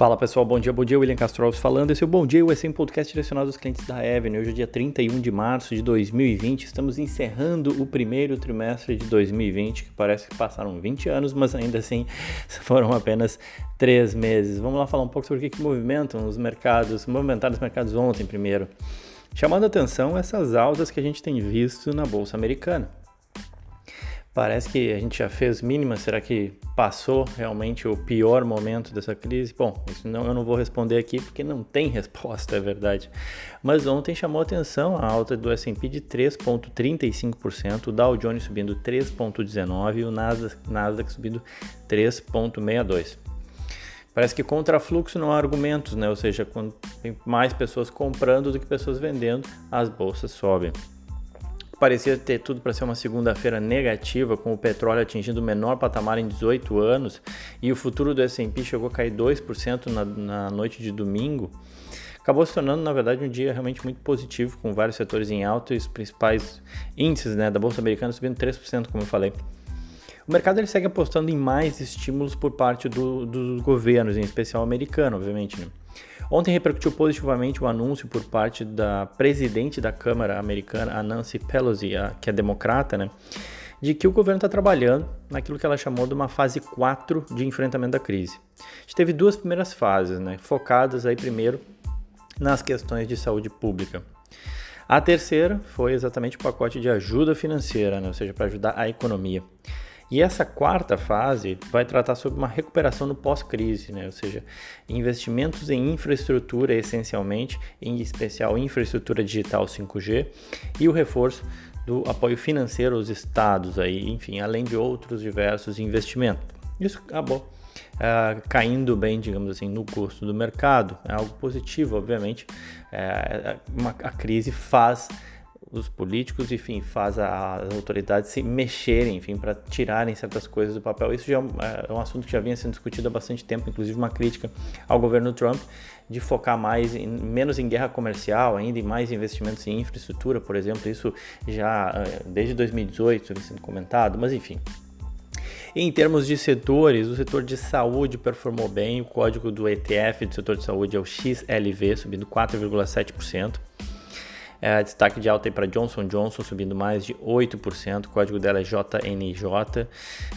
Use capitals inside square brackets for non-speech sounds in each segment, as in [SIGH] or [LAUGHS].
Fala pessoal, bom dia, bom dia, William Castro falando. Esse é o Bom Dia USA, um podcast direcionado aos clientes da Avenue. Hoje é dia 31 de março de 2020, estamos encerrando o primeiro trimestre de 2020, que parece que passaram 20 anos, mas ainda assim [LAUGHS] foram apenas 3 meses. Vamos lá falar um pouco sobre o que, que movimentam os mercados, movimentaram os mercados ontem primeiro. Chamando a atenção essas altas que a gente tem visto na Bolsa Americana. Parece que a gente já fez mínima. Será que passou realmente o pior momento dessa crise? Bom, isso não, eu não vou responder aqui porque não tem [LAUGHS] resposta, é verdade. Mas ontem chamou atenção a alta do S&P de 3,35%, o Dow Jones subindo 3,19% e o Nasdaq, Nasdaq subindo 3,62%. Parece que contra fluxo não há argumentos, né? Ou seja, quando tem mais pessoas comprando do que pessoas vendendo, as bolsas sobem parecia ter tudo para ser uma segunda-feira negativa, com o petróleo atingindo o menor patamar em 18 anos e o futuro do S&P chegou a cair 2% na, na noite de domingo, acabou se tornando, na verdade, um dia realmente muito positivo, com vários setores em alta e os principais índices né, da Bolsa Americana subindo 3%, como eu falei. O mercado ele segue apostando em mais estímulos por parte do, dos governos, em especial americano, obviamente. Né? Ontem repercutiu positivamente o anúncio por parte da presidente da Câmara americana, a Nancy Pelosi, a, que é democrata, né? de que o governo está trabalhando naquilo que ela chamou de uma fase 4 de enfrentamento da crise. A gente teve duas primeiras fases, né, focadas aí primeiro nas questões de saúde pública. A terceira foi exatamente o pacote de ajuda financeira, né, ou seja, para ajudar a economia. E essa quarta fase vai tratar sobre uma recuperação no pós-crise, né? ou seja, investimentos em infraestrutura essencialmente, em especial infraestrutura digital 5G e o reforço do apoio financeiro aos estados, aí, enfim, além de outros diversos investimentos. Isso acabou Uh, caindo bem, digamos assim, no custo do mercado. É algo positivo, obviamente. É, uma, a crise faz os políticos, enfim, faz as autoridades se mexerem, enfim, para tirarem certas coisas do papel. Isso já é, é um assunto que já vinha sendo discutido há bastante tempo, inclusive uma crítica ao governo Trump de focar mais em, menos em guerra comercial, ainda em mais investimentos em infraestrutura, por exemplo. Isso já é, desde 2018 vem sendo comentado, mas enfim. Em termos de setores, o setor de saúde performou bem, o código do ETF do setor de saúde é o XLV, subindo 4,7%. É, destaque de alta para Johnson Johnson, subindo mais de 8%. O código dela é JNJ.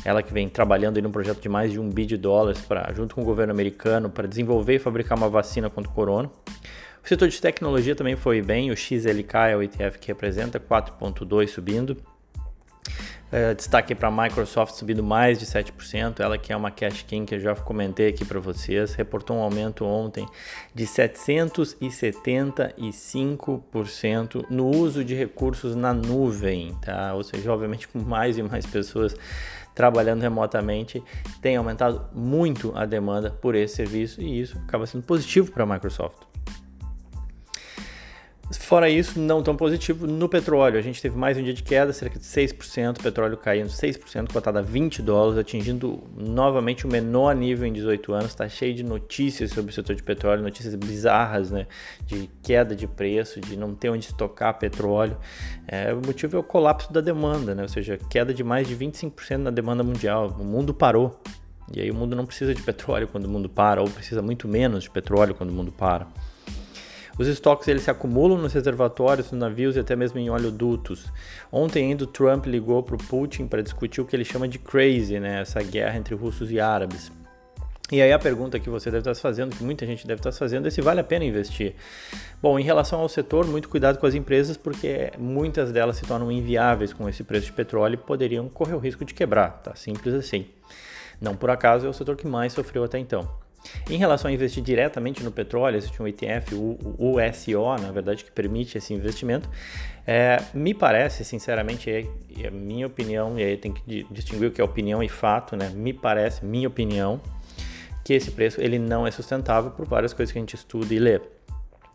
Ela que vem trabalhando em um projeto de mais de um bi de dólares pra, junto com o governo americano para desenvolver e fabricar uma vacina contra o corona. O setor de tecnologia também foi bem. O XLK é o ETF que representa 4,2% subindo. É, destaque para a Microsoft subindo mais de 7%, ela que é uma cash king que eu já comentei aqui para vocês, reportou um aumento ontem de 775% no uso de recursos na nuvem, tá? Ou seja, obviamente com mais e mais pessoas trabalhando remotamente, tem aumentado muito a demanda por esse serviço e isso acaba sendo positivo para a Microsoft. Fora isso, não tão positivo no petróleo. A gente teve mais um dia de queda, cerca de 6%, petróleo caindo 6%, cotado a 20 dólares, atingindo novamente o menor nível em 18 anos. Está cheio de notícias sobre o setor de petróleo, notícias bizarras, né? De queda de preço, de não ter onde estocar petróleo. É, o motivo é o colapso da demanda, né? Ou seja, queda de mais de 25% na demanda mundial. O mundo parou. E aí o mundo não precisa de petróleo quando o mundo para, ou precisa muito menos de petróleo quando o mundo para. Os estoques eles se acumulam nos reservatórios, nos navios e até mesmo em oleodutos. Ontem ainda o Trump ligou para o Putin para discutir o que ele chama de crazy, né? essa guerra entre russos e árabes. E aí a pergunta que você deve estar se fazendo, que muita gente deve estar se fazendo, é se vale a pena investir. Bom, em relação ao setor, muito cuidado com as empresas, porque muitas delas se tornam inviáveis com esse preço de petróleo e poderiam correr o risco de quebrar, tá? Simples assim. Não por acaso é o setor que mais sofreu até então. Em relação a investir diretamente no petróleo, existe um ETF, o USO, na verdade, que permite esse investimento. É, me parece, sinceramente, é, é minha opinião, e aí tem que distinguir o que é opinião e fato, né? Me parece, minha opinião, que esse preço ele não é sustentável por várias coisas que a gente estuda e lê.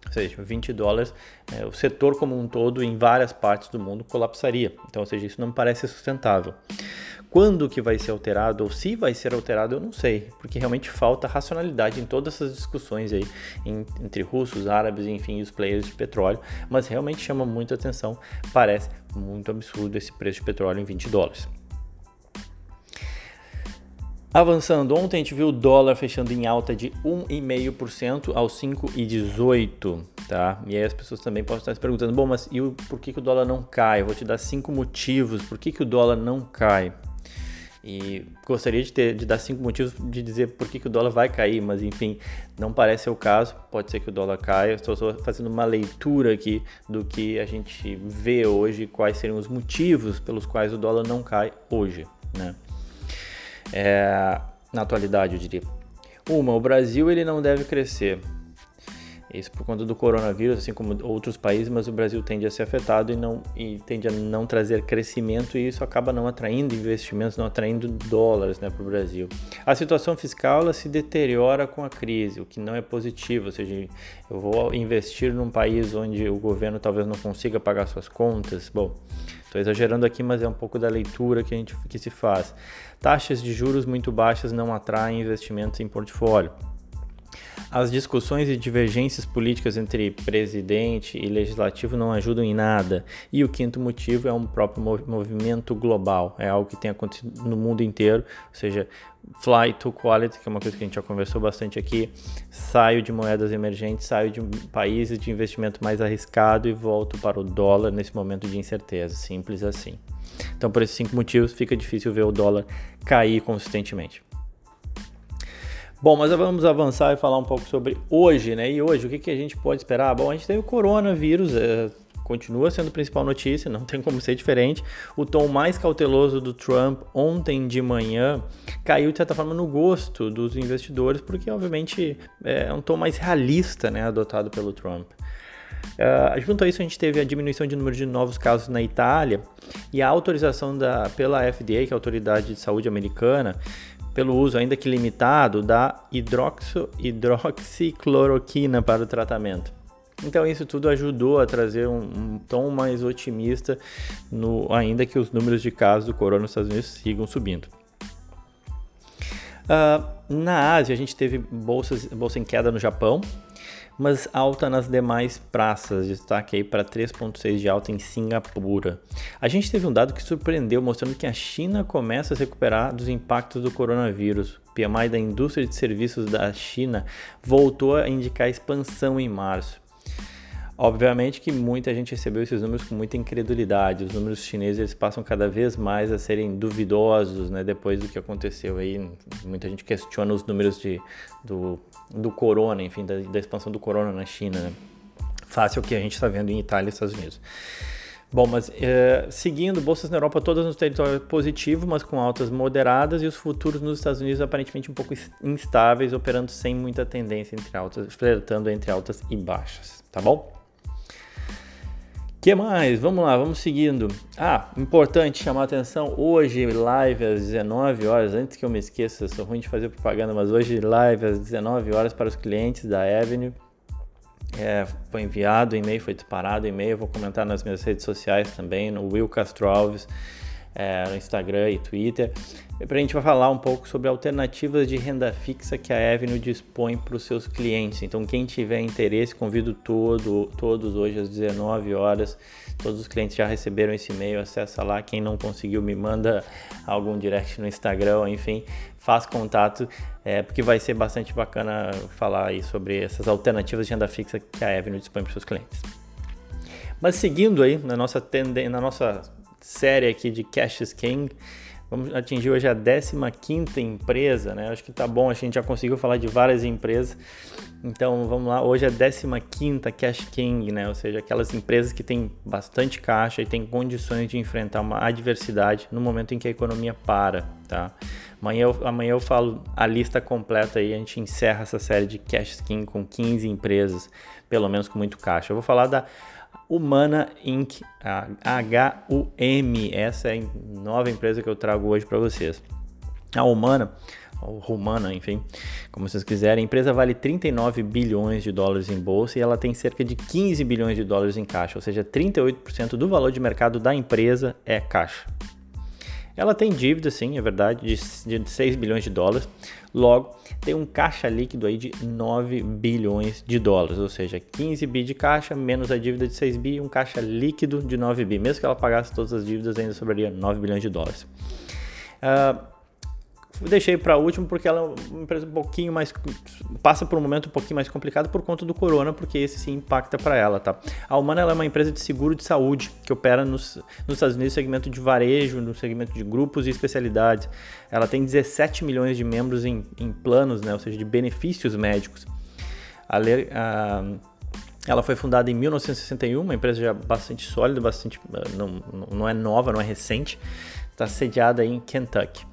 Ou seja, 20 dólares, é, o setor como um todo em várias partes do mundo colapsaria. Então, ou seja, isso não me parece sustentável. Quando que vai ser alterado ou se vai ser alterado, eu não sei, porque realmente falta racionalidade em todas essas discussões aí em, entre russos, árabes, enfim, os players de petróleo, mas realmente chama muita atenção, parece muito absurdo esse preço de petróleo em 20 dólares. Avançando, ontem a gente viu o dólar fechando em alta de 1,5% aos 5,18, tá? E aí as pessoas também podem estar se perguntando, bom, mas e por que, que o dólar não cai? Eu vou te dar cinco motivos por que, que o dólar não cai. E gostaria de, ter, de dar cinco motivos de dizer por que, que o dólar vai cair, mas enfim, não parece ser o caso. Pode ser que o dólar caia. Estou só fazendo uma leitura aqui do que a gente vê hoje, quais seriam os motivos pelos quais o dólar não cai hoje, né? É, na atualidade, eu diria. Uma, o Brasil ele não deve crescer. Isso por conta do coronavírus, assim como outros países, mas o Brasil tende a ser afetado e, não, e tende a não trazer crescimento e isso acaba não atraindo investimentos, não atraindo dólares né, para o Brasil. A situação fiscal se deteriora com a crise, o que não é positivo, ou seja, eu vou investir num país onde o governo talvez não consiga pagar suas contas. Bom, estou exagerando aqui, mas é um pouco da leitura que, a gente, que se faz. Taxas de juros muito baixas não atraem investimentos em portfólio. As discussões e divergências políticas entre presidente e legislativo não ajudam em nada. E o quinto motivo é um próprio movimento global, é algo que tem acontecido no mundo inteiro, ou seja, fly to quality, que é uma coisa que a gente já conversou bastante aqui. Saio de moedas emergentes, saio de países de investimento mais arriscado e volto para o dólar nesse momento de incerteza, simples assim. Então, por esses cinco motivos, fica difícil ver o dólar cair consistentemente. Bom, mas vamos avançar e falar um pouco sobre hoje, né? E hoje, o que, que a gente pode esperar? Bom, a gente tem o coronavírus, é, continua sendo a principal notícia, não tem como ser diferente. O tom mais cauteloso do Trump ontem de manhã caiu, de certa forma, no gosto dos investidores, porque, obviamente, é um tom mais realista, né, adotado pelo Trump. Uh, junto a isso, a gente teve a diminuição de número de novos casos na Itália e a autorização da, pela FDA, que é a Autoridade de Saúde Americana, pelo uso, ainda que limitado, da hidroxo, hidroxicloroquina para o tratamento. Então isso tudo ajudou a trazer um, um, tom mais otimista, no, ainda que os números de casos do corona nos Estados Unidos sigam subindo. Uh, na Ásia a gente teve bolsas, bolsa em queda no Japão, mas alta nas demais praças, destaque aí para 3,6 de alta em Singapura. A gente teve um dado que surpreendeu, mostrando que a China começa a se recuperar dos impactos do coronavírus. O PMI da indústria de serviços da China voltou a indicar expansão em março. Obviamente que muita gente recebeu esses números com muita incredulidade. Os números chineses eles passam cada vez mais a serem duvidosos, né? Depois do que aconteceu aí, muita gente questiona os números de, do, do corona, enfim, da, da expansão do corona na China, né? Fácil o que a gente está vendo em Itália e Estados Unidos. Bom, mas é, seguindo, bolsas na Europa todas no território positivo, mas com altas moderadas, e os futuros nos Estados Unidos aparentemente um pouco instáveis, operando sem muita tendência entre altas, flertando entre altas e baixas, tá bom? Que mais? Vamos lá, vamos seguindo. Ah, importante chamar a atenção, hoje live às 19 horas, antes que eu me esqueça, sou ruim de fazer propaganda, mas hoje live às 19 horas para os clientes da Avenue. É, foi enviado o e-mail, foi disparado o e-mail, vou comentar nas minhas redes sociais também, no Will Castro Alves é, no Instagram e Twitter, para a gente vai falar um pouco sobre alternativas de renda fixa que a Avenue dispõe para os seus clientes. Então, quem tiver interesse, convido todo, todos hoje às 19 horas. Todos os clientes já receberam esse e-mail, acessa lá. Quem não conseguiu, me manda algum direct no Instagram, enfim, faz contato, é, porque vai ser bastante bacana falar aí sobre essas alternativas de renda fixa que a Avenue dispõe para os seus clientes. Mas seguindo aí na nossa, tende na nossa série aqui de Cash King. Vamos atingir hoje a 15 empresa, né? Acho que tá bom, a gente já conseguiu falar de várias empresas. Então vamos lá, hoje é a 15 Cash King, né? Ou seja, aquelas empresas que têm bastante caixa e têm condições de enfrentar uma adversidade no momento em que a economia para, tá? Amanhã eu, amanhã eu falo a lista completa aí, a gente encerra essa série de Cash King com 15 empresas, pelo menos com muito caixa. Eu vou falar da Humana Inc. H-U-M. Essa é a nova empresa que eu trago hoje para vocês. A Humana, ou Humana, enfim, como vocês quiserem, a empresa vale 39 bilhões de dólares em bolsa e ela tem cerca de 15 bilhões de dólares em caixa, ou seja, 38% do valor de mercado da empresa é caixa. Ela tem dívida, sim, é verdade, de, de 6 bilhões de dólares. Logo, tem um caixa líquido aí de 9 bilhões de dólares, ou seja, 15 bi de caixa menos a dívida de 6 bi um caixa líquido de 9 bi. Mesmo que ela pagasse todas as dívidas, ainda sobraria 9 bilhões de dólares. Uh, deixei para último porque ela é uma empresa um pouquinho mais passa por um momento um pouquinho mais complicado por conta do corona, porque esse sim impacta para ela, tá? A Humana é uma empresa de seguro de saúde que opera nos, nos Estados Unidos no segmento de varejo, no segmento de grupos e especialidades. Ela tem 17 milhões de membros em, em planos, né? Ou seja, de benefícios médicos. A, a, ela foi fundada em 1961, uma empresa já bastante sólida, bastante não, não é nova, não é recente. Está sediada em Kentucky.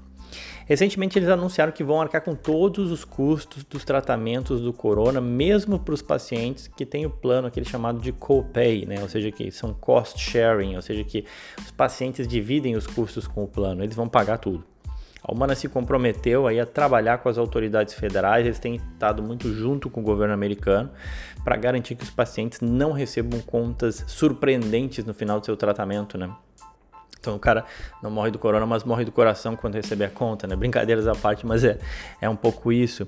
Recentemente eles anunciaram que vão arcar com todos os custos dos tratamentos do corona, mesmo para os pacientes que têm o plano aquele chamado de copay, né? Ou seja, que são cost sharing, ou seja, que os pacientes dividem os custos com o plano, eles vão pagar tudo. A Humana se comprometeu aí a trabalhar com as autoridades federais, eles têm estado muito junto com o governo americano para garantir que os pacientes não recebam contas surpreendentes no final do seu tratamento, né? Então o cara não morre do corona, mas morre do coração quando receber a conta, né? Brincadeiras à parte, mas é, é um pouco isso.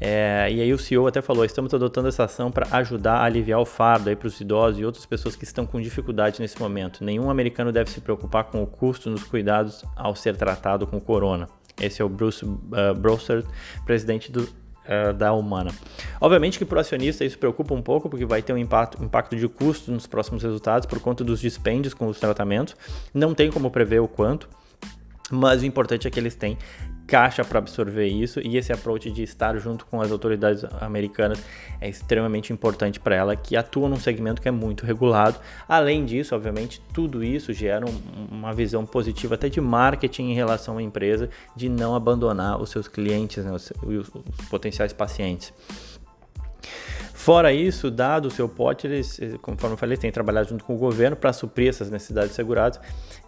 É, e aí o CEO até falou: estamos adotando essa ação para ajudar a aliviar o fardo para os idosos e outras pessoas que estão com dificuldade nesse momento. Nenhum americano deve se preocupar com o custo nos cuidados ao ser tratado com corona. Esse é o Bruce uh, Browser, presidente do uh, da Humana. Obviamente que para o acionista isso preocupa um pouco, porque vai ter um impacto, impacto de custo nos próximos resultados por conta dos dispêndios com os tratamentos. Não tem como prever o quanto, mas o importante é que eles têm caixa para absorver isso e esse approach de estar junto com as autoridades americanas é extremamente importante para ela, que atua num segmento que é muito regulado. Além disso, obviamente, tudo isso gera um, uma visão positiva até de marketing em relação à empresa, de não abandonar os seus clientes, né, os, os, os potenciais pacientes. Fora isso, dado o seu pote, eles, conforme eu falei, têm trabalhado junto com o governo para suprir essas necessidades seguradas.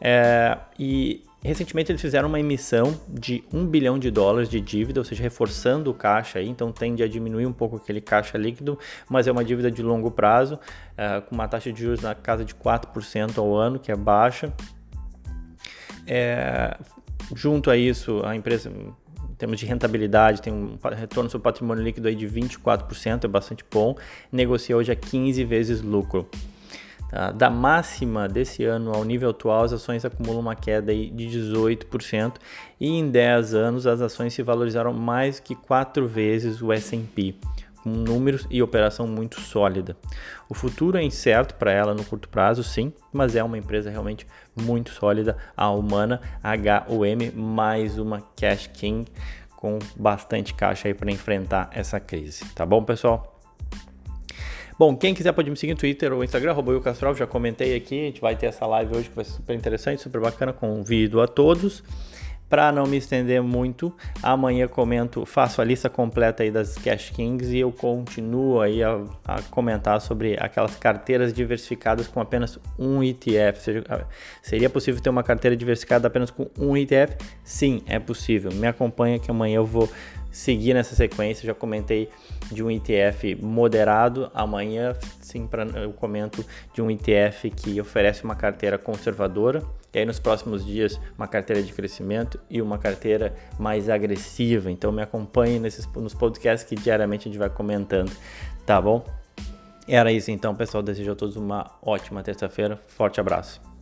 É, e recentemente eles fizeram uma emissão de 1 bilhão de dólares de dívida, ou seja, reforçando o caixa aí, então tende a diminuir um pouco aquele caixa líquido, mas é uma dívida de longo prazo, é, com uma taxa de juros na casa de 4% ao ano, que é baixa. É, junto a isso, a empresa em termos de rentabilidade, tem um retorno sobre patrimônio líquido aí de 24%, é bastante bom. Negocia hoje a 15 vezes lucro. Tá? Da máxima desse ano ao nível atual, as ações acumulam uma queda de 18% e em 10 anos as ações se valorizaram mais que 4 vezes o S&P com números e operação muito sólida. O futuro é incerto para ela no curto prazo, sim, mas é uma empresa realmente muito sólida, a Humana HUM, mais uma Cash King com bastante caixa aí para enfrentar essa crise. Tá bom, pessoal? Bom, quem quiser pode me seguir no Twitter ou Instagram, arroba Castral, já comentei aqui, a gente vai ter essa live hoje que vai ser super interessante, super bacana, convido a todos. Para não me estender muito, amanhã comento, faço a lista completa aí das Cash Kings e eu continuo aí a, a comentar sobre aquelas carteiras diversificadas com apenas um ETF. Seja, seria possível ter uma carteira diversificada apenas com um ETF? Sim, é possível. Me acompanha que amanhã eu vou seguir nessa sequência. Já comentei de um ETF moderado. Amanhã, sim, pra, eu comento de um ETF que oferece uma carteira conservadora. E aí, nos próximos dias, uma carteira de crescimento e uma carteira mais agressiva. Então, me acompanhe nesses, nos podcasts que diariamente a gente vai comentando, tá bom? Era isso então, pessoal. Desejo a todos uma ótima terça-feira. Forte abraço.